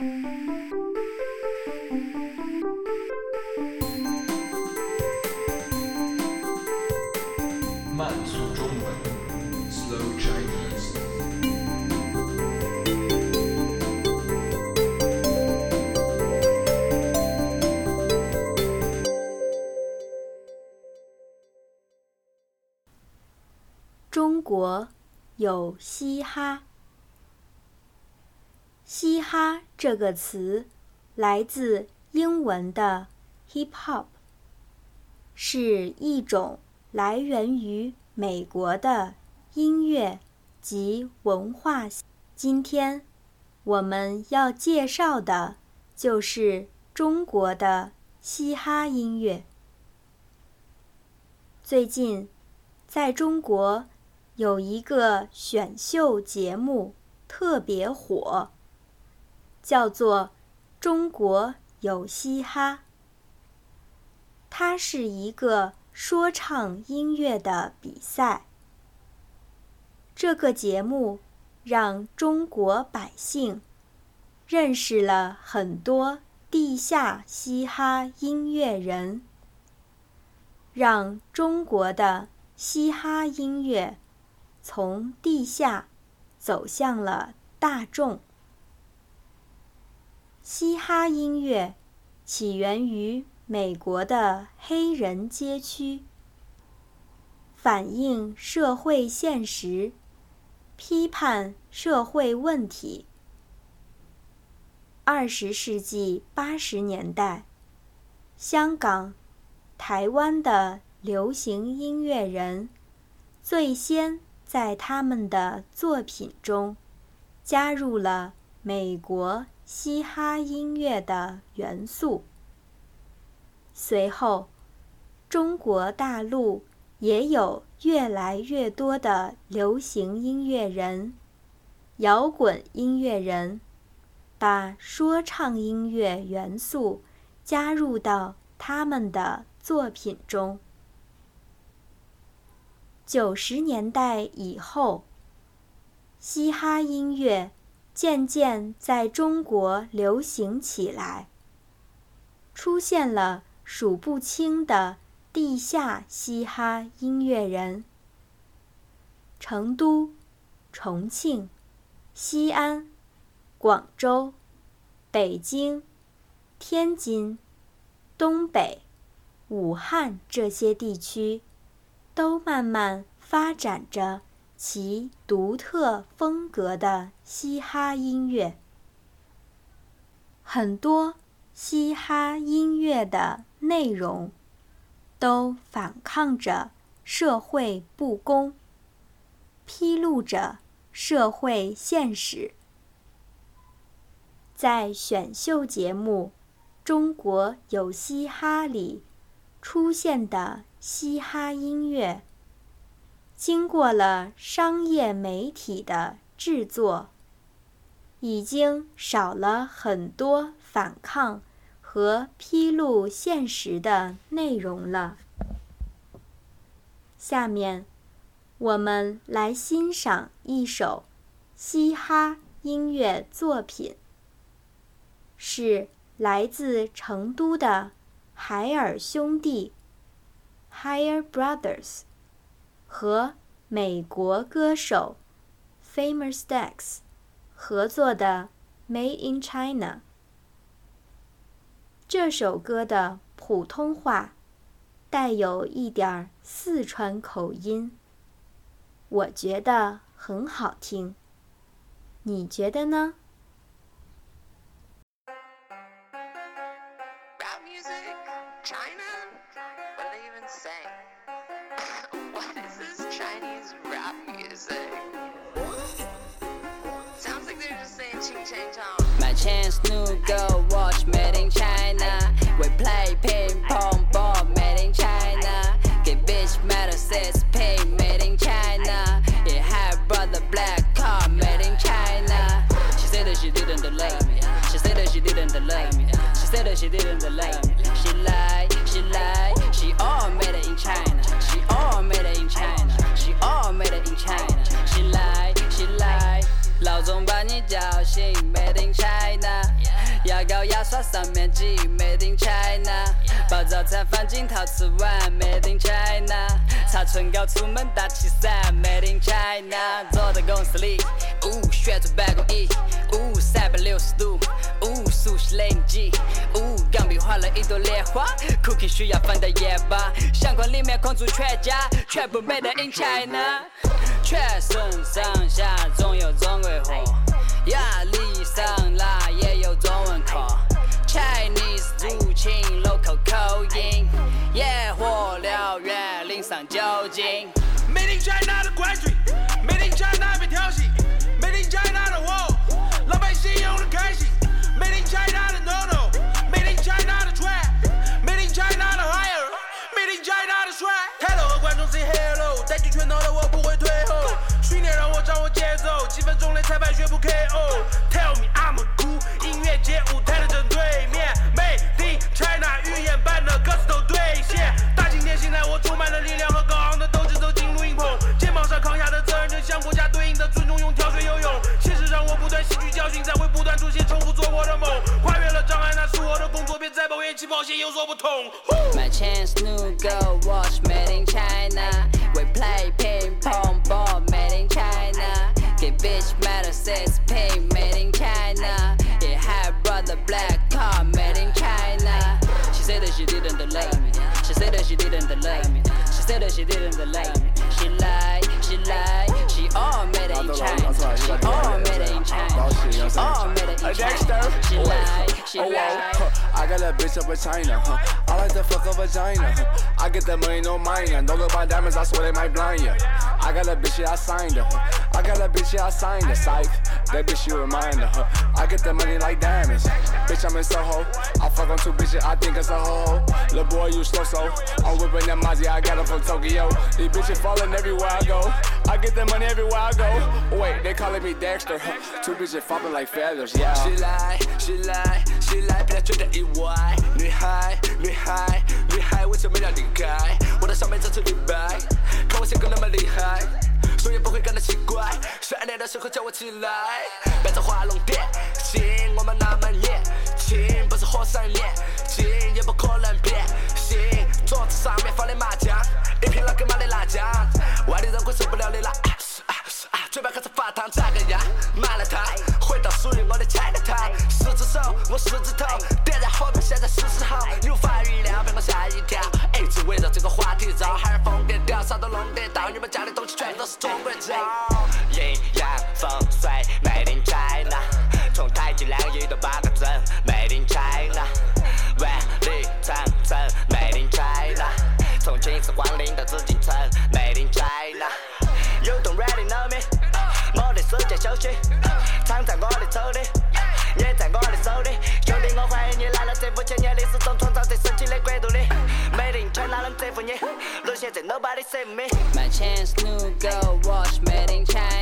慢速中文，Slow Chinese。中国有嘻哈。嘻哈这个词来自英文的 hip hop，是一种来源于美国的音乐及文化。今天我们要介绍的就是中国的嘻哈音乐。最近，在中国有一个选秀节目特别火，叫做《中国有嘻哈》。它是一个说唱音乐的比赛。这个节目让中国百姓认识了很多地下嘻哈音乐人，让中国的嘻哈音乐从地下走向了大众。嘻哈音乐起源于美国的黑人街区，反映社会现实，批判社会问题。二十世纪八十年代，香港、台湾的流行音乐人最先在他们的作品中加入了美国嘻哈音乐的元素。随后，中国大陆也有越来越多的流行音乐人、摇滚音乐人，把说唱音乐元素加入到他们的作品中。九十年代以后，嘻哈音乐渐渐在中国流行起来，出现了数不清的地下嘻哈音乐人。成都、重庆、西安、广州、北京、天津、东北、武汉这些地区，都慢慢发展着其独特风格的嘻哈音乐。很多嘻哈音乐的内容都反抗着社会不公，披露着社会现实。在选秀节目《中国有嘻哈》里出现的嘻哈音乐，经过了商业媒体的制作，已经少了很多反抗和披露现实的内容了。下面，我们来欣赏一首嘻哈音乐作品，是来自成都的海尔兄弟 （Higher Brothers） 和美国歌手 Famous Dex 合作的《Made in China》。这首歌的普通话带有一点儿四川口音，我觉得很好听，你觉得呢？Sounds like they're just saying ching chong. My chance new go watch made in China. We play ping pong ball made in China. Get bitch metal says pay made in China. It had brother black car made in China. She said that she didn't love me. She said that she didn't love me. She said that she didn't love me. She lied, she lied. She all made it in China. in china 起来起来闹钟把你叫醒 made in china 牙膏牙刷上面挤 made 早餐放进陶瓷碗，Made in China。擦唇膏出门打气伞，Made in China。坐在公司里，呜，旋转办公椅，呜，三百六十度，呜，熟悉雷尼机，呜，钢笔画了一朵莲花，Cookie 需要放到夜吧，相框里面空出全家，全部 Made in China。全身上下总有中国货，压力上来也有中文课。Chinese 入侵 local 口音，野火燎原淋上酒精。Made in China 的关税，Made in China 被调戏，Made in China 的货，老百姓用的开心，Made in China 的 no no，Made in China 的 trap，Made in China 的 higher，Made in China 的帅。抬头和观众 say hello，带起拳头的我不会退后，训练让我掌握节奏，几分钟内裁判宣布 KO。Tell me I'm a cool，音乐节舞 再抱怨起跑线有所不同。 My chains new go watch made in China. We play ping pong ball made in China. Get bitch metal says pay made in China. Yeah, had brother black car made in China. She said that she didn't love me. She said that she didn't love me. She said that she didn't love me. She lied, she lied. She all made it in China. She all made it in China. She all made it in China. She lied, she Oh, whoa, lied. Oh, huh. I got a bitch up in China, huh? I like to fuck a vagina, huh? I get that money, no minor. Don't look buy diamonds, I swear they might blind ya. I got a bitch, yeah, I signed her. huh? I got a bitch, yeah, I signed her. Psych, that bitch, you remind her. I get the money like diamonds. Bitch, I'm in Soho. I fuck on two bitches, I think it's a ho ho. Lil' boy, you slow so. I'm whipping that Mazi, I got him from Tokyo. These bitches falling everywhere I go. I get the money everywhere I go. Wait, they calling me Dexter. Two bitches foppin' like feathers, yeah. She lie, she lie, she lie, but I treat her EY. 的时候叫我起来，变成画龙点睛，我们那么年轻，不是火山炼金，也不可能变心。桌子上面放的麻将，一瓶老干妈的辣酱，外地人会受不了的辣。嘴巴开始发烫，咋个样？麻辣烫，回到属于我的 China Town。十只手，我十指头，点燃火苗，现在是时候。无法预料，被我吓一跳。一直围绕这个话题绕，哈儿疯癫掉，啥都弄得到。你们家的东西全都是中国造。在我的手里，也在我的手里。兄弟，我欢迎你来了这五千年历史中创造最神奇的国度里。Made in China 能征服你，路线在 Nobody save me。My chance, new go watch made in China.